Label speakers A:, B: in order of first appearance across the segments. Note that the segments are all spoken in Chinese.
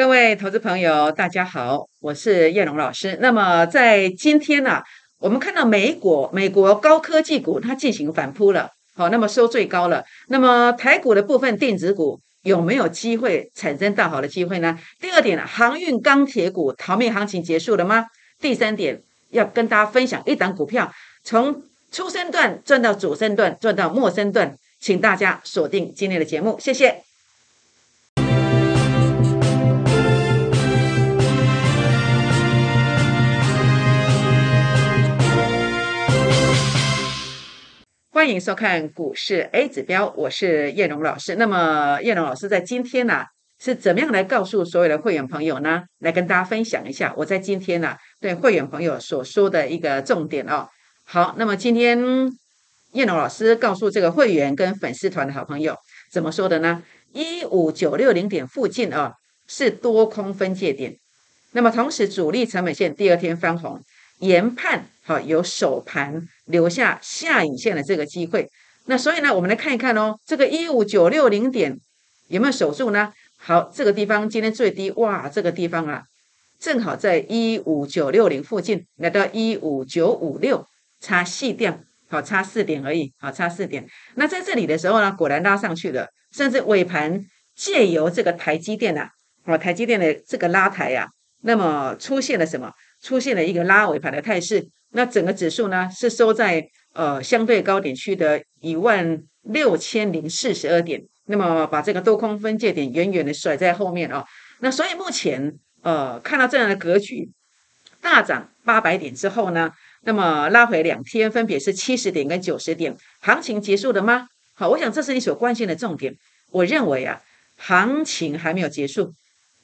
A: 各位投资朋友，大家好，我是叶龙老师。那么在今天呢、我们看到美国美国高科技股它进行反扑了，好，那么收最高了。那么台股的部分电子股有没有机会产生大好的机会呢？第二点呢，航运钢铁股逃命行情结束了吗？第三点要跟大家分享一档股票，从初生段赚到主升段，赚到末升段，请大家锁定今天的节目，谢谢。欢迎收看股市 A 指标，我是叶龙老师。那么叶龙老师在今天呢、是怎么样来告诉所有的会员朋友呢？来跟大家分享一下我在今天呢、对会员朋友所说的一个重点哦。好，那么今天叶龙老师告诉这个会员跟粉丝团的好朋友怎么说的呢？一五九六零点附近啊、是多空分界点，那么同时主力成本线第二天翻红，研判好、有首盘留下下影线的这个机会。那所以呢，我们来看一看哦，这个一五九六零点有没有守住呢？好，这个地方今天最低哇，这个地方啊，正好在一五九六零附近，来到一五九五六，差细点，好，差四点而已，好，差四点。那在这里的时候呢，果然拉上去了，甚至尾盘借由这个台积电啊，哦，台积电的这个拉抬啊，那么出现了什么？出现了一个拉尾盘的态势。那整个指数呢是收在呃相对高点区的一万六千零四十二点，那么把这个多空分界点远远的甩在后面哦。那所以目前呃看到这样的格局，大涨八百点之后呢，那么拉回两天分别是七十点跟九十点，行情结束了吗？好，我想这是你所关心的重点。我认为啊，行情还没有结束。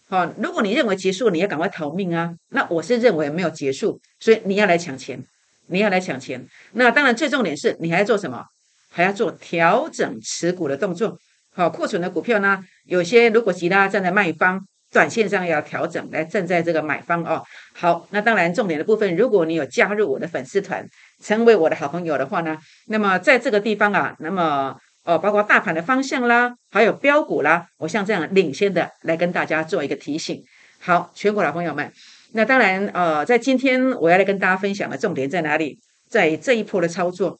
A: 好，如果你认为结束，你要赶快逃命啊！那我是认为没有结束，所以你要来抢钱，你要来抢钱。那当然，最重点是你还要做什么？还要做调整持股的动作。好，库存的股票呢，有些如果其他站在卖方，短线上要调整，来站在这个买方哦。好，那当然重点的部分，如果你有加入我的粉丝团，成为我的好朋友的话呢，那么在这个地方啊，那么。哦，包括大盘的方向啦，还有标股啦，我像这样领先的来跟大家做一个提醒。好，全国老朋友们，那当然，呃，在今天我要来跟大家分享的重点在哪里？在这一波的操作，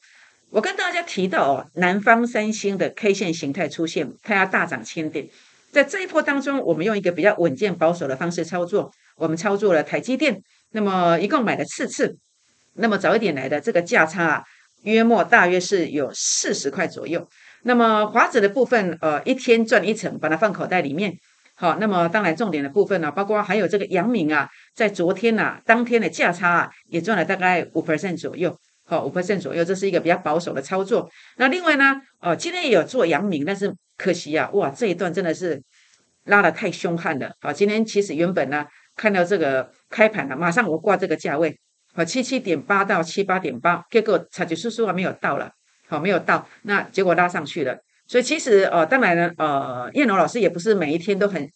A: 我跟大家提到哦，南方三星的 K 线形态出现，它要大涨千点。在这一波当中，我们用一个比较稳健保守的方式操作，我们操作了台积电，那么一共买了四次，那么早一点来的这个价差啊，约莫大约是有四十块左右。那么华子的部分，呃，一天赚一成，把它放口袋里面。好，那么当然重点的部分呢、包括还有这个阳明啊，在昨天呐、当天的价差啊，也赚了大概五 percent 左右。好，五 percent 左右，这是一个比较保守的操作。那另外呢，呃，今天也有做阳明，但是可惜啊，哇，这一段真的是拉的太凶悍了。好，今天其实原本呢，看到这个开盘了，马上我挂这个价位，好，七七点八到七八点八，结果差距叔叔还没有到了。好，没有到，那结果拉上去了。所以其实呃，当然呢，呃，燕龙老师也不是每一天都很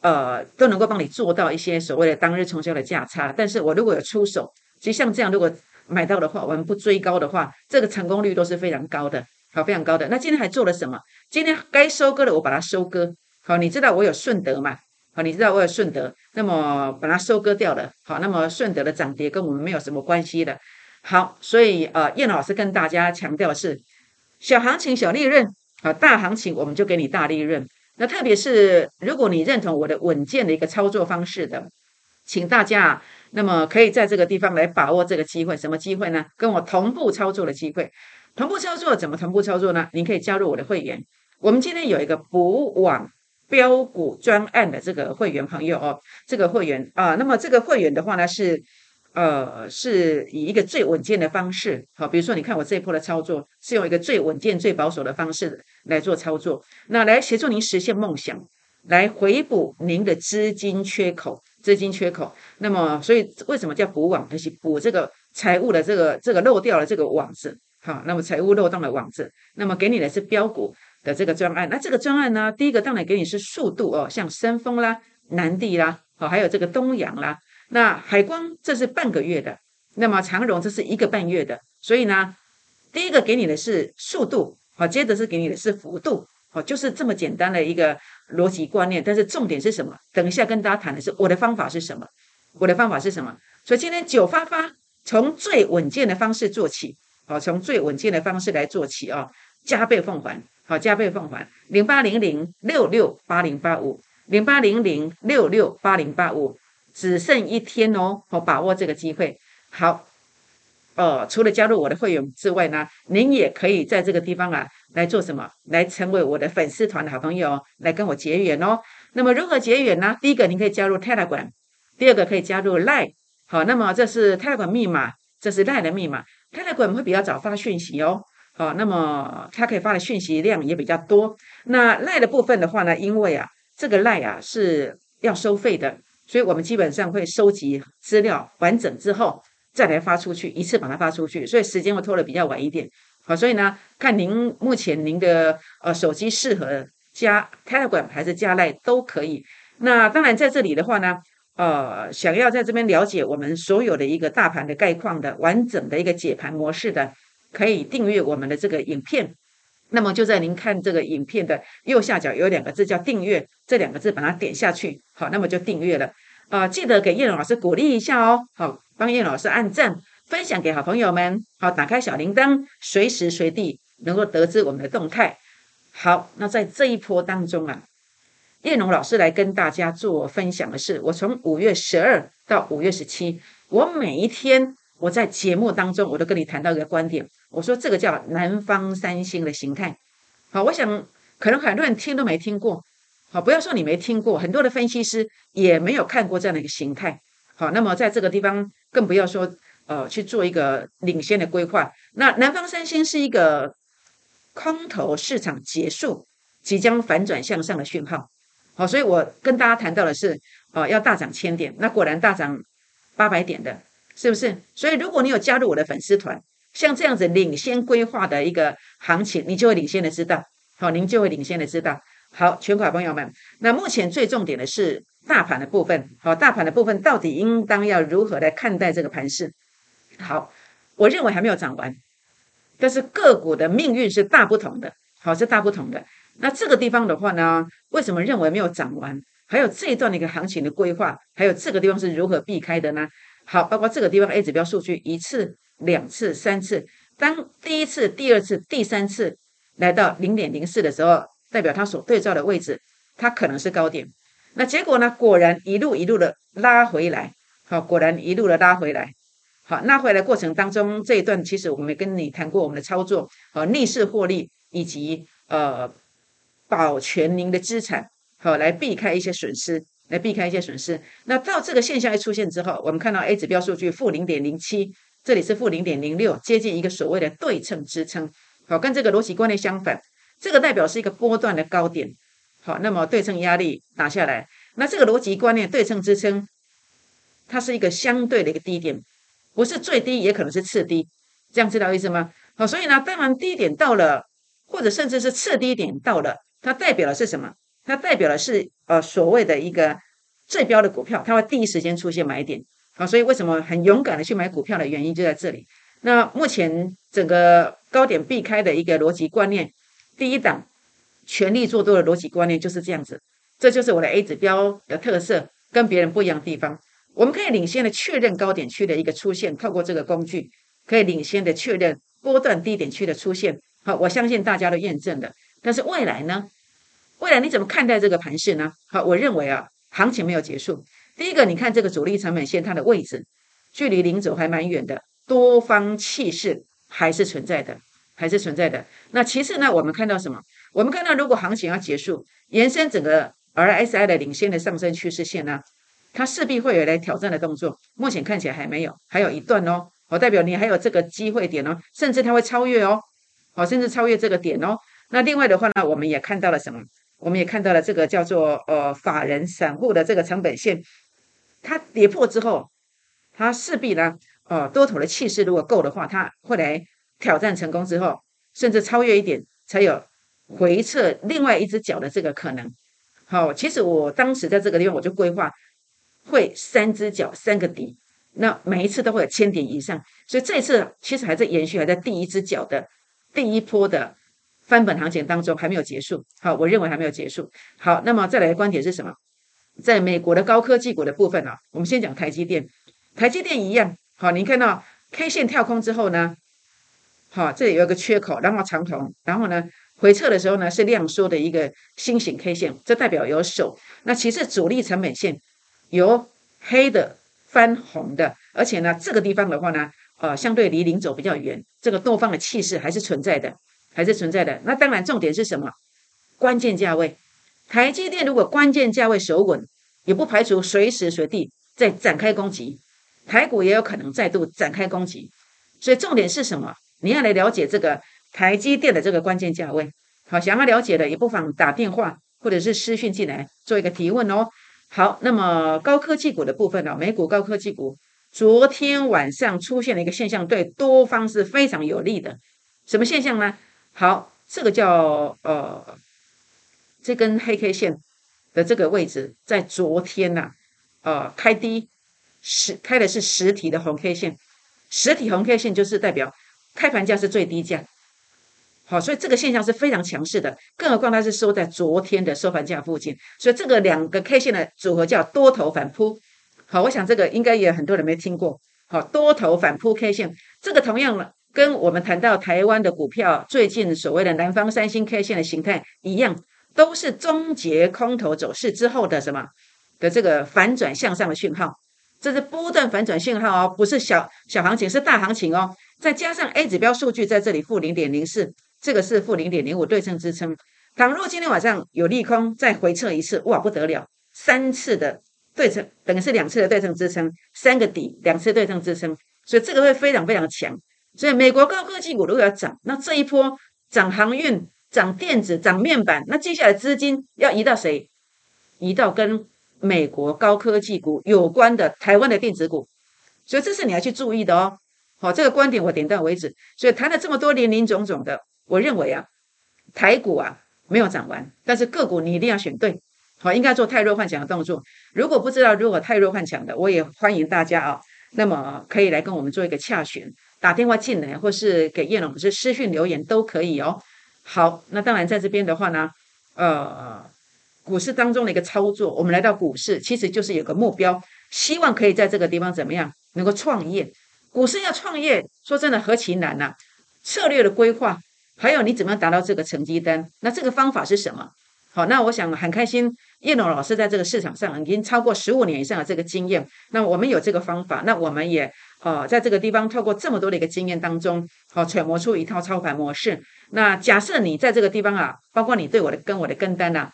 A: 呃都能够帮你做到一些所谓的当日冲销的价差。但是我如果有出手，其实像这样，如果买到的话，我们不追高的话，这个成功率都是非常高的，好，非常高的。那今天还做了什么？今天该收割的我把它收割。好，你知道我有顺德嘛？好，你知道我有顺德，那么把它收割掉了。好，那么顺德的涨跌跟我们没有什么关系的。好，所以呃，叶老师跟大家强调的是，小行情小利润，啊，大行情我们就给你大利润。那特别是如果你认同我的稳健的一个操作方式的，请大家那么可以在这个地方来把握这个机会。什么机会呢？跟我同步操作的机会。同步操作怎么同步操作呢？您可以加入我的会员。我们今天有一个补网标股专案的这个会员朋友哦，这个会员啊，那么这个会员的话呢是。呃，是以一个最稳健的方式，好，比如说你看我这一波的操作，是用一个最稳健、最保守的方式来做操作，那来协助您实现梦想，来回补您的资金缺口，资金缺口。那么，所以为什么叫补网？就是补这个财务的这个这个漏掉了这个网子，好，那么财务漏洞的网子，那么给你的是标股的这个专案。那这个专案呢，第一个当然给你是速度哦，像深丰啦、南地啦，好，还有这个东阳啦。那海光这是半个月的，那么长荣这是一个半月的，所以呢，第一个给你的是速度，好，接着是给你的是幅度，好，就是这么简单的一个逻辑观念，但是重点是什么？等一下跟大家谈的是我的方法是什么？我的方法是什么？所以今天九发发从最稳健的方式做起，好，从最稳健的方式来做起啊，加倍奉还，好，加倍奉还，零八零零六六八零八五，零八零零六六八零八五，只剩一天哦，好，把握这个机会，好。呃，除了加入我的会员之外呢，您也可以在这个地方啊来做什么？来成为我的粉丝团的好朋友，来跟我结缘哦。那么如何结缘呢？第一个，您可以加入 Telegram；第二个，可以加入 Line。好，那么这是 Telegram 密码，这是 Line 的密码。Telegram 会比较早发讯息哦。好，那么它可以发的讯息量也比较多。那 Line 的部分的话呢，因为啊，这个 Line 啊是要收费的，所以我们基本上会收集资料完整之后。再来发出去一次，把它发出去，所以时间会拖得比较晚一点。好，所以呢，看您目前您的呃手机适合加 Telegram 还是加 Line 都可以。那当然在这里的话呢，呃，想要在这边了解我们所有的一个大盘的概况的完整的一个解盘模式的，可以订阅我们的这个影片。那么就在您看这个影片的右下角有两个字叫订阅，这两个字把它点下去，好，那么就订阅了。啊，记得给叶龙老师鼓励一下哦，好。帮叶老师按赞，分享给好朋友们。好，打开小铃铛，随时随地能够得知我们的动态。好，那在这一波当中啊，叶龙老师来跟大家做分享的是，我从五月十二到五月十七，我每一天我在节目当中，我都跟你谈到一个观点，我说这个叫南方三星的形态。好，我想可能很多人听都没听过。好，不要说你没听过，很多的分析师也没有看过这样的一个形态。好，那么在这个地方更不要说呃去做一个领先的规划。那南方三星是一个空头市场结束，即将反转向上的讯号。好，所以我跟大家谈到的是，呃，要大涨千点，那果然大涨八百点的，是不是？所以如果你有加入我的粉丝团，像这样子领先规划的一个行情，你就会领先的知道。好，您就会领先的知道。好，全款朋友们，那目前最重点的是。大盘的部分，好，大盘的部分到底应当要如何来看待这个盘势？好，我认为还没有涨完，但是个股的命运是大不同的，好，是大不同的。那这个地方的话呢，为什么认为没有涨完？还有这一段的一个行情的规划，还有这个地方是如何避开的呢？好，包括这个地方 A 指标数据一次、两次、三次，当第一次、第二次、第三次来到零点零四的时候，代表它所对照的位置，它可能是高点。那结果呢？果然一路一路的拉回来，好，果然一路的拉回来，好，拉回来过程当中这一段，其实我们跟你谈过我们的操作，好，逆势获利以及呃保全您的资产，好，来避开一些损失，来避开一些损失。那到这个现象一出现之后，我们看到 A 指标数据负零点零七，这里是负零点零六，接近一个所谓的对称支撑，好，跟这个逻辑观念相反，这个代表是一个波段的高点。好，那么对称压力打下来，那这个逻辑观念对称支撑，它是一个相对的一个低点，不是最低，也可能是次低，这样知道意思吗？好，所以呢，当然低点到了，或者甚至是次低点到了，它代表的是什么？它代表的是呃所谓的一个最标的股票，它会第一时间出现买点。好，所以为什么很勇敢的去买股票的原因就在这里。那目前整个高点避开的一个逻辑观念，第一档。全力做多的逻辑观念就是这样子，这就是我的 A 指标的特色，跟别人不一样的地方。我们可以领先的确认高点区的一个出现，透过这个工具，可以领先的确认波段低点区的出现。好，我相信大家都验证的。但是未来呢？未来你怎么看待这个盘势呢？好，我认为啊，行情没有结束。第一个，你看这个主力成本线它的位置，距离零轴还蛮远的，多方气势还是存在的，还是存在的。那其次呢，我们看到什么？我们看到，如果行情要结束，延伸整个 RSI 的领先的上升趋势线呢，它势必会有来挑战的动作。目前看起来还没有，还有一段哦。好，代表你还有这个机会点哦，甚至它会超越哦。好，甚至超越这个点哦。那另外的话呢，我们也看到了什么？我们也看到了这个叫做呃法人散户的这个成本线，它跌破之后，它势必呢，呃多头的气势如果够的话，它会来挑战成功之后，甚至超越一点才有。回撤另外一只脚的这个可能，好，其实我当时在这个地方我就规划会三只脚三个底，那每一次都会有千点以上，所以这次其实还在延续，还在第一只脚的第一波的翻本行情当中还没有结束。好，我认为还没有结束。好，那么再来的观点是什么？在美国的高科技股的部分啊，我们先讲台积电。台积电一样，好，你看到 K 线跳空之后呢，好，这里有一个缺口，然后长红，然后呢回撤的时候呢是量缩的一个新型 K 线，这代表有手。那其实主力成本线由黑的翻红的，而且呢这个地方的话呢，呃，相对离零轴比较远，这个多方的气势还是存在的，还是存在的。那当然重点是什么？关键价位。台积电如果关键价位守稳，也不排除随时随地再展开攻击，台股也有可能再度展开攻击。所以重点是什么？你要来了解这个台积电的这个关键价位。好，想要了解的也不妨打电话或者是私讯进来做一个提问哦。好，那么高科技股的部分呢？美股高科技股昨天晚上出现了一个现象，对多方是非常有利的。什么现象呢？好，这个叫呃。这根黑 K 线的这个位置，在昨天呐，呃，开低实开的是实体的红 K 线，实体红 K 线就是代表开盘价是最低价，好，所以这个现象是非常强势的，更何况它是收在昨天的收盘价附近，所以这个两个 K 线的组合叫多头反扑，好，我想这个应该也很多人没听过，好，多头反扑 K 线，这个同样了，跟我们谈到台湾的股票最近所谓的南方三星 K 线的形态一样。都是终结空头走势之后的什么的这个反转向上的讯号，这是波段反转讯号哦，不是小小行情，是大行情哦。再加上 A 指标数据在这里负零点零四，这个是负零点零五对称支撑。倘若今天晚上有利空再回撤一次，哇不得了，三次的对称等于是两次的对称支撑，三个底两次对称支撑，所以这个会非常非常强。所以美国高科技股如果要涨，那这一波涨航运。涨电子、涨面板，那接下来资金要移到谁？移到跟美国高科技股有关的台湾的电子股，所以这是你要去注意的哦。好，这个观点我点到为止。所以谈了这么多林林总总的，我认为啊，台股啊没有涨完，但是个股你一定要选对。好，应该做太弱幻想的动作。如果不知道如果太弱幻想的，我也欢迎大家啊，那么可以来跟我们做一个洽询，打电话进来，或是给叶龙是私讯留言都可以哦。好，那当然在这边的话呢，呃，股市当中的一个操作，我们来到股市，其实就是有个目标，希望可以在这个地方怎么样能够创业。股市要创业，说真的何其难呐！策略的规划，还有你怎么样达到这个成绩单？那这个方法是什么？好，那我想很开心，叶龙老师在这个市场上已经超过十五年以上的这个经验。那我们有这个方法，那我们也呃在这个地方透过这么多的一个经验当中，好揣摩出一套操盘模式。那假设你在这个地方啊，包括你对我的跟我的跟单呐，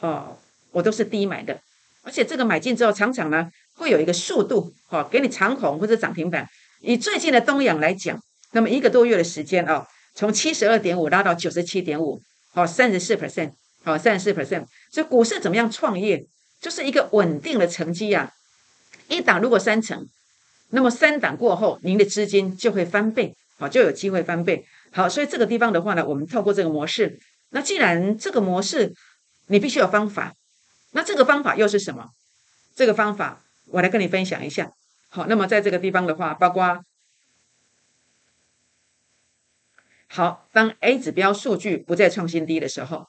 A: 哦，我都是低买的，而且这个买进之后，常常呢会有一个速度，哦，给你长红或者涨停板。以最近的东阳来讲，那么一个多月的时间哦，从七十二点五拉到九十七点五，好，三十四 percent，好，三十四 percent。所以股市怎么样创业，就是一个稳定的成绩呀。一档如果三成，那么三档过后，您的资金就会翻倍，好，就有机会翻倍。好，所以这个地方的话呢，我们透过这个模式，那既然这个模式你必须有方法，那这个方法又是什么？这个方法我来跟你分享一下。好，那么在这个地方的话，包括好，当 A 指标数据不再创新低的时候，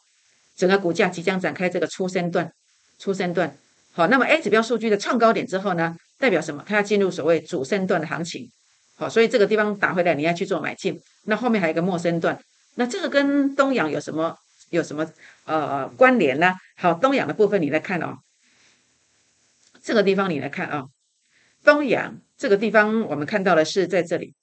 A: 整个股价即将展开这个出生段，出生段。好，那么 A 指标数据的创高点之后呢，代表什么？它要进入所谓主升段的行情。好，所以这个地方打回来，你要去做买进。那后面还有一个陌生段，那这个跟东阳有什么有什么呃关联呢？好，东阳的部分你来看哦，这个地方你来看啊，东阳这个地方我们看到的是在这里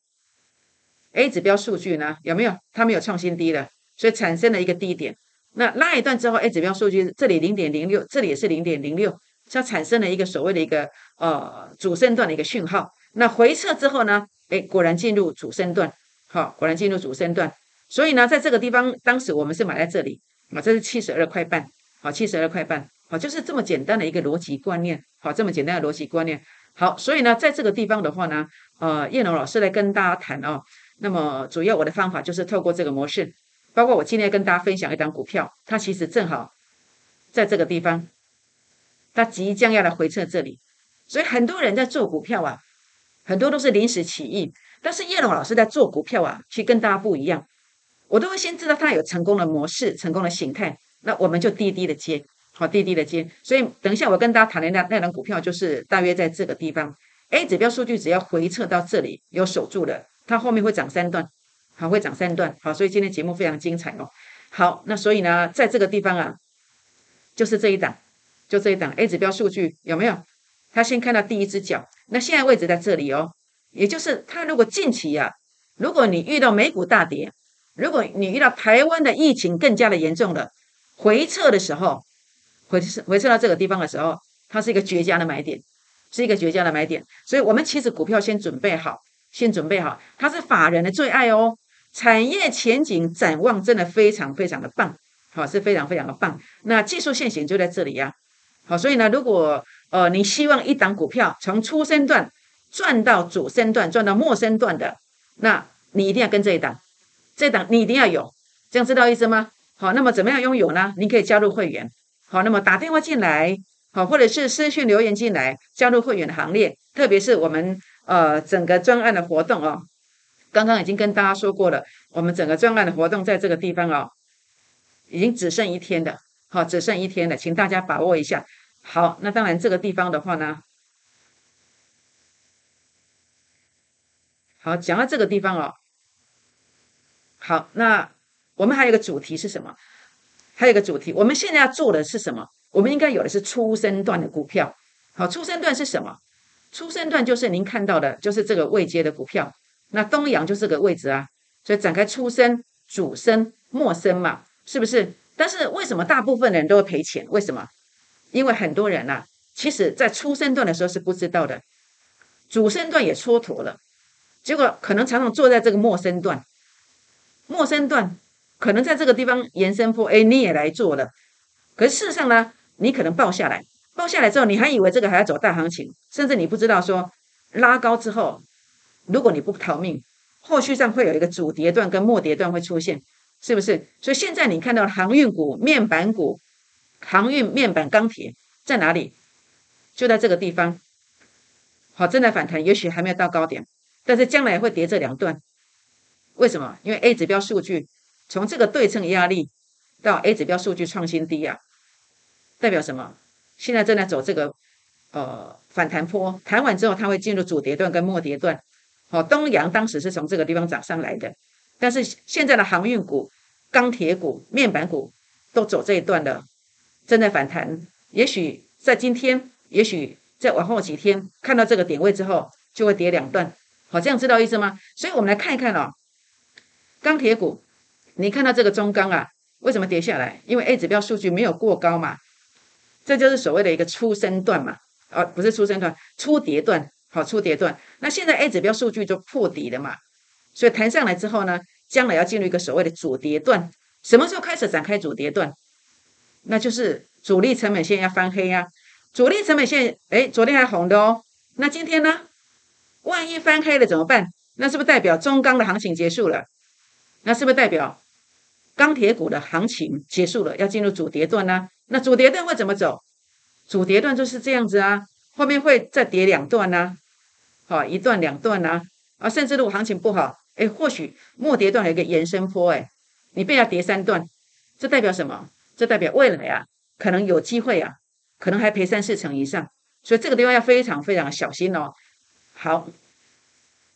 A: ，A 指标数据呢有没有？它没有创新低了，所以产生了一个低点。那拉一段之后，A 指标数据这里零点零六，这里也是零点零六，它产生了一个所谓的一个呃主升段的一个讯号。那回撤之后呢？哎，果然进入主升段，好，果然进入主升段。所以呢，在这个地方，当时我们是买在这里啊，这是七十二块半，好，七十二块半，好，就是这么简单的一个逻辑观念，好，这么简单的逻辑观念，好，所以呢，在这个地方的话呢，呃，叶龙老师来跟大家谈哦，那么主要我的方法就是透过这个模式，包括我今天跟大家分享一张股票，它其实正好在这个地方，它即将要来回撤这里，所以很多人在做股票啊。很多都是临时起意，但是叶龙老师在做股票啊，其实跟大家不一样。我都会先知道他有成功的模式、成功的形态，那我们就低低的接，好低低的接。所以等一下我跟大家谈的那那张股票，就是大约在这个地方，A 指标数据只要回撤到这里有守住的，它后面会涨三段，好会涨三段，好，所以今天节目非常精彩哦。好，那所以呢，在这个地方啊，就是这一档，就这一档 A 指标数据有没有？他先看到第一只脚，那现在位置在这里哦，也就是它如果近期呀，如果你遇到美股大跌。如果你遇到台湾的疫情更加的严重了，回撤的时候，回撤回撤到这个地方的时候，它是一个绝佳的买点，是一个绝佳的买点。所以，我们其实股票先准备好，先准备好，它是法人的最爱哦。产业前景展望真的非常非常的棒，好，是非常非常的棒。那技术线型就在这里呀，好，所以呢，如果呃你希望一档股票从初升段赚到主升段，赚到末升段的，那你一定要跟这一档。这档你一定要有，这样知道意思吗？好，那么怎么样拥有呢？你可以加入会员，好，那么打电话进来，好，或者是私信留言进来，加入会员的行列。特别是我们呃整个专案的活动哦，刚刚已经跟大家说过了，我们整个专案的活动在这个地方哦，已经只剩一天的，好，只剩一天了，请大家把握一下。好，那当然这个地方的话呢，好，讲到这个地方哦。好，那我们还有一个主题是什么？还有一个主题，我们现在要做的是什么？我们应该有的是初升段的股票。好，初升段是什么？初升段就是您看到的，就是这个位阶的股票。那东阳就是个位置啊，所以展开初升、主升、末升嘛，是不是？但是为什么大部分人都会赔钱？为什么？因为很多人呐，其实在初升段的时候是不知道的，主升段也蹉跎了，结果可能常常坐在这个末升段。陌生段可能在这个地方延伸波，哎，你也来做了。可是事实上呢，你可能报下来，报下来之后，你还以为这个还要走大行情，甚至你不知道说拉高之后，如果你不逃命，后续上会有一个主跌段跟末跌段会出现，是不是？所以现在你看到航运股、面板股、航运、面板、钢铁在哪里？就在这个地方。好，正在反弹，也许还没有到高点，但是将来会跌这两段。为什么？因为 A 指标数据从这个对称压力到 A 指标数据创新低啊，代表什么？现在正在走这个呃反弹坡，弹完之后它会进入主跌段跟末跌段。好，东阳当时是从这个地方涨上来的，但是现在的航运股、钢铁股、面板股都走这一段的，正在反弹。也许在今天，也许在往后几天看到这个点位之后，就会跌两段。好，这样知道意思吗？所以我们来看一看哦。钢铁股，你看到这个中钢啊，为什么跌下来？因为 A 指标数据没有过高嘛，这就是所谓的一个初升段嘛，啊，不是初升段，初跌段，好，初跌段。那现在 A 指标数据就破底了嘛，所以弹上来之后呢，将来要进入一个所谓的主跌段，什么时候开始展开主跌段？那就是主力成本线要翻黑呀，主力成本线，哎，昨天还红的哦，那今天呢？万一翻黑了怎么办？那是不是代表中钢的行情结束了？那是不是代表钢铁股的行情结束了，要进入主跌段呢？那主跌段会怎么走？主跌段就是这样子啊，后面会再跌两段呢，好，一段两段呢，啊，甚至如果行情不好，哎，或许末跌段有一个延伸坡，哎，你被它跌三段，这代表什么？这代表未来啊，可能有机会啊，可能还赔三四成以上，所以这个地方要非常非常小心哦。好，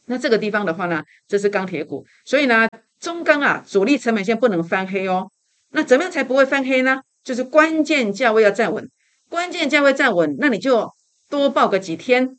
A: 那这个地方的话呢，这是钢铁股，所以呢。中钢啊，主力成本线不能翻黑哦。那怎么样才不会翻黑呢？就是关键价位要站稳，关键价位站稳，那你就多报个几天，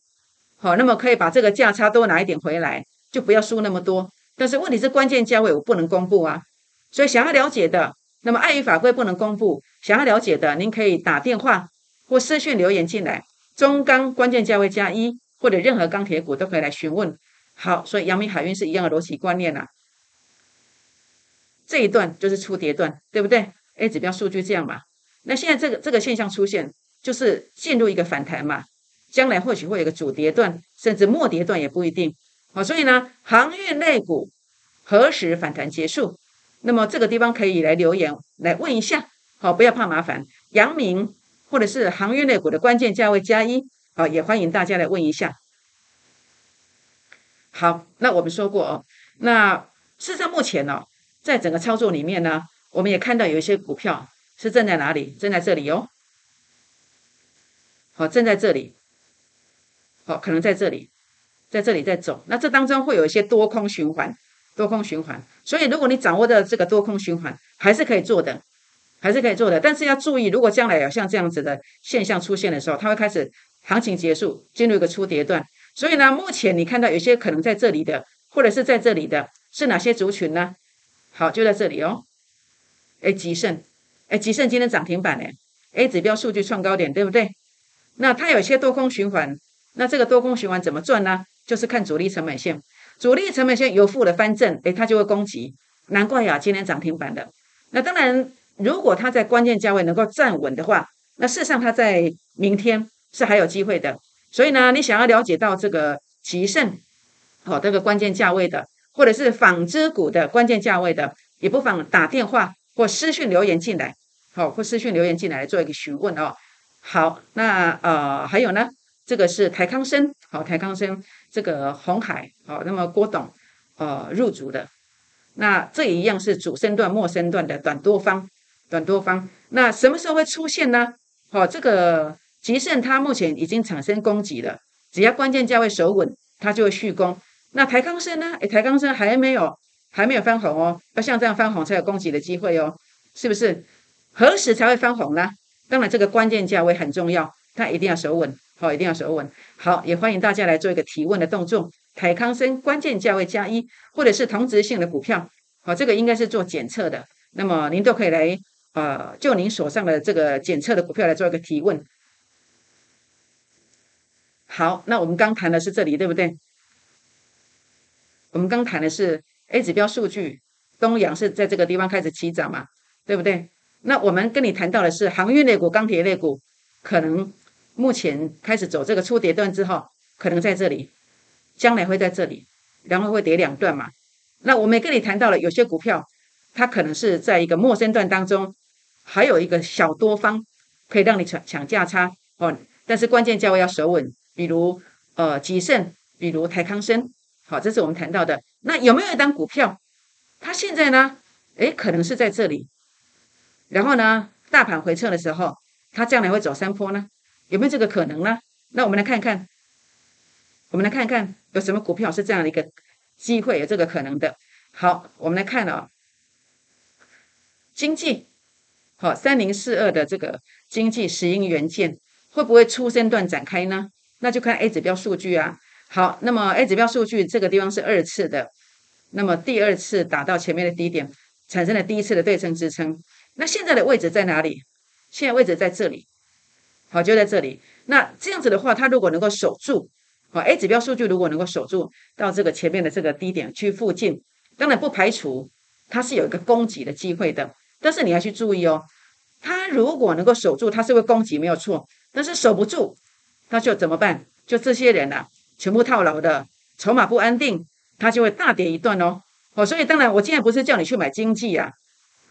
A: 好，那么可以把这个价差多拿一点回来，就不要输那么多。但是问题是关键价位我不能公布啊，所以想要了解的，那么碍于法规不能公布，想要了解的，您可以打电话或私讯留言进来。中钢关键价位加一，或者任何钢铁股都可以来询问。好，所以阳明海运是一样的逻辑观念呐。这一段就是初跌段，对不对？A 指标数据这样嘛？那现在这个这个现象出现，就是进入一个反弹嘛？将来或许会有个主跌段，甚至末跌段也不一定。好，所以呢，航运类股何时反弹结束？那么这个地方可以来留言来问一下。好，不要怕麻烦。阳明或者是航运类股的关键价位加一，好，也欢迎大家来问一下。好，那我们说过哦，那事实上目前呢？在整个操作里面呢，我们也看到有一些股票是正在哪里？正在这里哦。好，正在这里。好，可能在这里，在这里在走。那这当中会有一些多空循环，多空循环。所以如果你掌握的这个多空循环，还是可以做的，还是可以做的。但是要注意，如果将来有像这样子的现象出现的时候，它会开始行情结束，进入一个初跌段。所以呢，目前你看到有些可能在这里的，或者是在这里的，是哪些族群呢？好，就在这里哦。哎，吉盛，哎，吉盛今天涨停板呢，A 指标数据创高点，对不对？那它有些多空循环，那这个多空循环怎么赚呢？就是看主力成本线，主力成本线由负的翻正，哎，它就会攻击。难怪呀，今天涨停板的。那当然，如果它在关键价位能够站稳的话，那事实上它在明天是还有机会的。所以呢，你想要了解到这个吉盛，好，这个关键价位的。或者是纺织股的关键价位的，也不妨打电话或私讯留言进来，好，或私讯留言进来做一个询问哦。好，那呃还有呢，这个是台康生，好，台康生这个红海，好，那么郭董呃入主的，那这一样是主升段、末升段的短多方，短多方。那什么时候会出现呢？好，这个吉盛它目前已经产生攻击了，只要关键价位守稳，它就会续攻。那台康生呢？诶，台康生还没有，还没有翻红哦。要像这样翻红才有攻击的机会哦，是不是？何时才会翻红呢？当然，这个关键价位很重要，它一定要守稳，好，一定要守稳。好，也欢迎大家来做一个提问的动作。凯康生关键价位加一，或者是同质性的股票，好，这个应该是做检测的。那么您都可以来，呃，就您手上的这个检测的股票来做一个提问。好，那我们刚谈的是这里，对不对？我们刚谈的是 A 指标数据，东阳是在这个地方开始起涨嘛，对不对？那我们跟你谈到的是航运类股、钢铁类股，可能目前开始走这个初跌段之后，可能在这里，将来会在这里，然后会跌两段嘛。那我们也跟你谈到了，有些股票它可能是在一个陌生段当中，还有一个小多方可以让你抢抢价差哦，但是关键价位要守稳，比如呃吉盛，比如台康生。好，这是我们谈到的。那有没有一单股票，它现在呢？诶，可能是在这里。然后呢，大盘回撤的时候，它将来会走山坡呢？有没有这个可能呢？那我们来看看，我们来看看有什么股票是这样的一个机会，有这个可能的。好，我们来看啊，经济，好，三零四二的这个经济石英元件会不会出生段展开呢？那就看 A 指标数据啊。好，那么 A 指标数据这个地方是二次的，那么第二次打到前面的低点，产生了第一次的对称支撑。那现在的位置在哪里？现在位置在这里，好，就在这里。那这样子的话，它如果能够守住，好，A 指标数据如果能够守住到这个前面的这个低点区附近，当然不排除它是有一个攻击的机会的。但是你要去注意哦，它如果能够守住，它是会攻击没有错。但是守不住，那就怎么办？就这些人啊。全部套牢的，筹码不安定，它就会大跌一段哦。哦，所以当然，我今天不是叫你去买经济啊，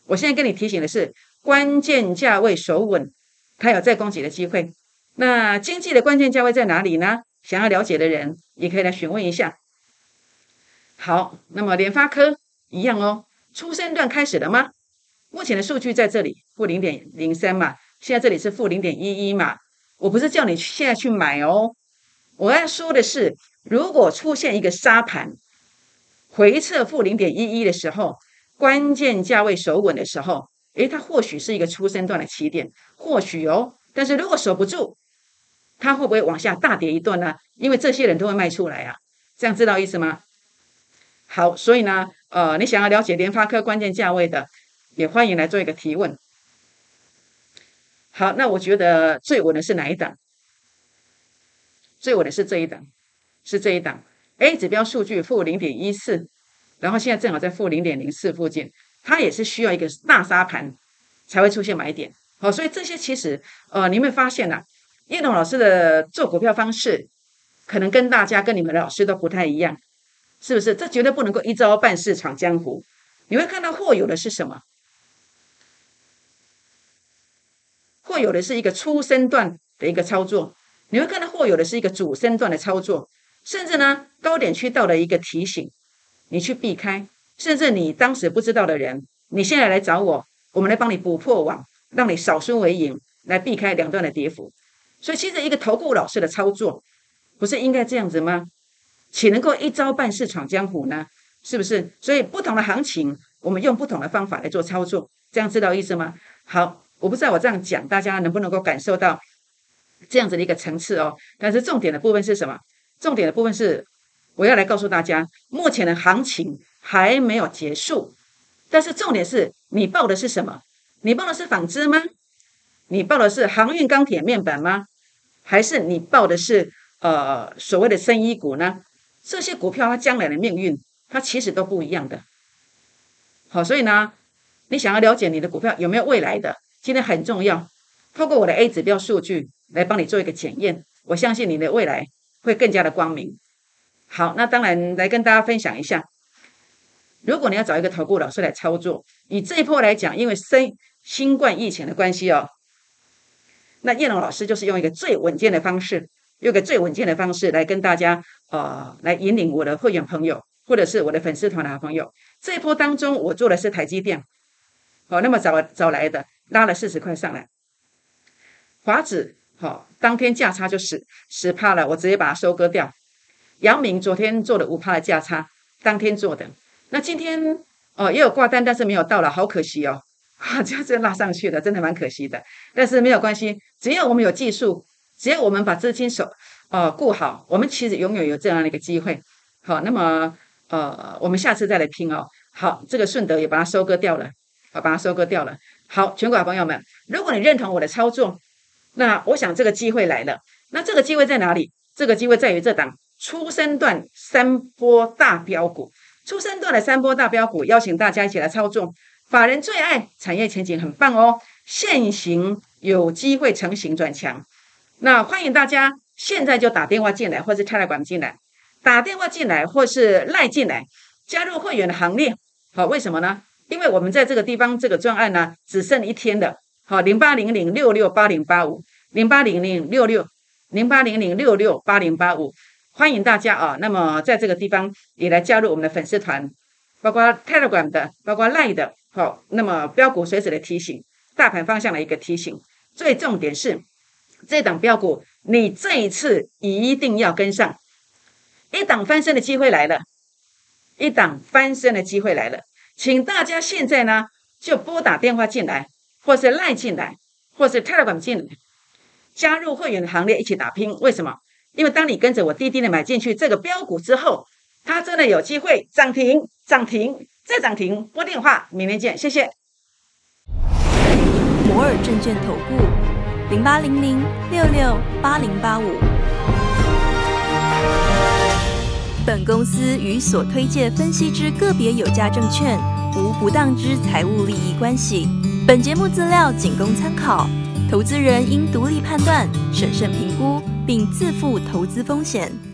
A: 我现在跟你提醒的是，关键价位守稳，它有再攻击的机会。那经济的关键价位在哪里呢？想要了解的人也可以来询问一下。好，那么联发科一样哦，初升段开始了吗？目前的数据在这里，负零点零三嘛，现在这里是负零点一一嘛。我不是叫你现在去买哦。我要说的是，如果出现一个沙盘回撤负零点一一的时候，关键价位守稳的时候，诶，它或许是一个出生段的起点，或许哦。但是如果守不住，它会不会往下大跌一段呢？因为这些人都会卖出来啊，这样知道意思吗？好，所以呢，呃，你想要了解联发科关键价位的，也欢迎来做一个提问。好，那我觉得最稳的是哪一档？最稳的是这一档，是这一档 A 指标数据负零点一四，然后现在正好在负零点零四附近，它也是需要一个大沙盘才会出现买点。好，所以这些其实呃，你会发现呐，叶董老师的做股票方式可能跟大家跟你们的老师都不太一样，是不是？这绝对不能够一招半式闯江湖。你会看到或有的是什么？或有的是一个初升段的一个操作。你会看到或有的是一个主升段的操作，甚至呢高点区到了一个提醒，你去避开，甚至你当时不知道的人，你现在来找我，我们来帮你补破网，让你少输为赢，来避开两段的跌幅。所以，其实一个投顾老师的操作，不是应该这样子吗？岂能够一招半式闯江湖呢？是不是？所以，不同的行情，我们用不同的方法来做操作，这样知道意思吗？好，我不知道我这样讲，大家能不能够感受到这样子的一个层次哦？但是重点的部分是什么？重点的部分是，我要来告诉大家，目前的行情还没有结束。但是重点是你报的是什么？你报的是纺织吗？你报的是航运、钢铁、面板吗？还是你报的是呃所谓的生医股呢？这些股票它将来的命运，它其实都不一样的。好，所以呢，你想要了解你的股票有没有未来的，今天很重要。透过我的 A 指标数据来帮你做一个检验，我相信你的未来会更加的光明。好，那当然来跟大家分享一下，如果你要找一个投顾老师来操作，以这一波来讲，因为新新冠疫情的关系哦。那叶龙老师就是用一个最稳健的方式，用个最稳健的方式来跟大家呃来引领我的会员朋友，或者是我的粉丝团的好朋友。这一波当中，我做的是台积电，好，那么早早来的拉了四十块上来，华子好，当天价差就十十趴了，我直接把它收割掉。杨明昨天做了五趴的价差，当天做的，那今天哦也有挂单，但是没有到了，好可惜哦。啊，就这样拉上去的，真的蛮可惜的。但是没有关系，只要我们有技术，只要我们把资金手呃顾好，我们其实永远有这样的一个机会。好，那么呃，我们下次再来拼哦。好，这个顺德也把它收割掉了，好，把它收割掉了。好，全国朋友们，如果你认同我的操作，那我想这个机会来了。那这个机会在哪里？这个机会在于这档初生段三波大标股，初生段的三波大标股，邀请大家一起来操作。法人最爱，产业前景很棒哦，现行有机会成型转强，那欢迎大家现在就打电话进来，或是开来管进来，打电话进来或是赖进来，加入会员的行列。好，为什么呢？因为我们在这个地方这个专案呢，只剩一天的。好，零八零零六六八零八五，零八零零六六零八零零六六八零八五，欢迎大家啊。那么在这个地方也来加入我们的粉丝团，包括 Telegram 的，包括赖的。好，那么标股随时的提醒，大盘方向的一个提醒，最重点是这档标股，你这一次一定要跟上，一档翻身的机会来了，一档翻身的机会来了，请大家现在呢就拨打电话进来，或是赖进来，或是 Telegram 进来，加入会员的行列，一起打拼。为什么？因为当你跟着我滴滴的买进去这个标股之后，它真的有机会涨停，涨停。再涨停，拨电话，明天见，谢谢。
B: 摩尔证券投顾零八零零六六八零八五。本公司与所推介分析之个别有价证券无不当之财务利益关系。本节目资料仅供参考，投资人应独立判断、审慎评估，并自负投资风险。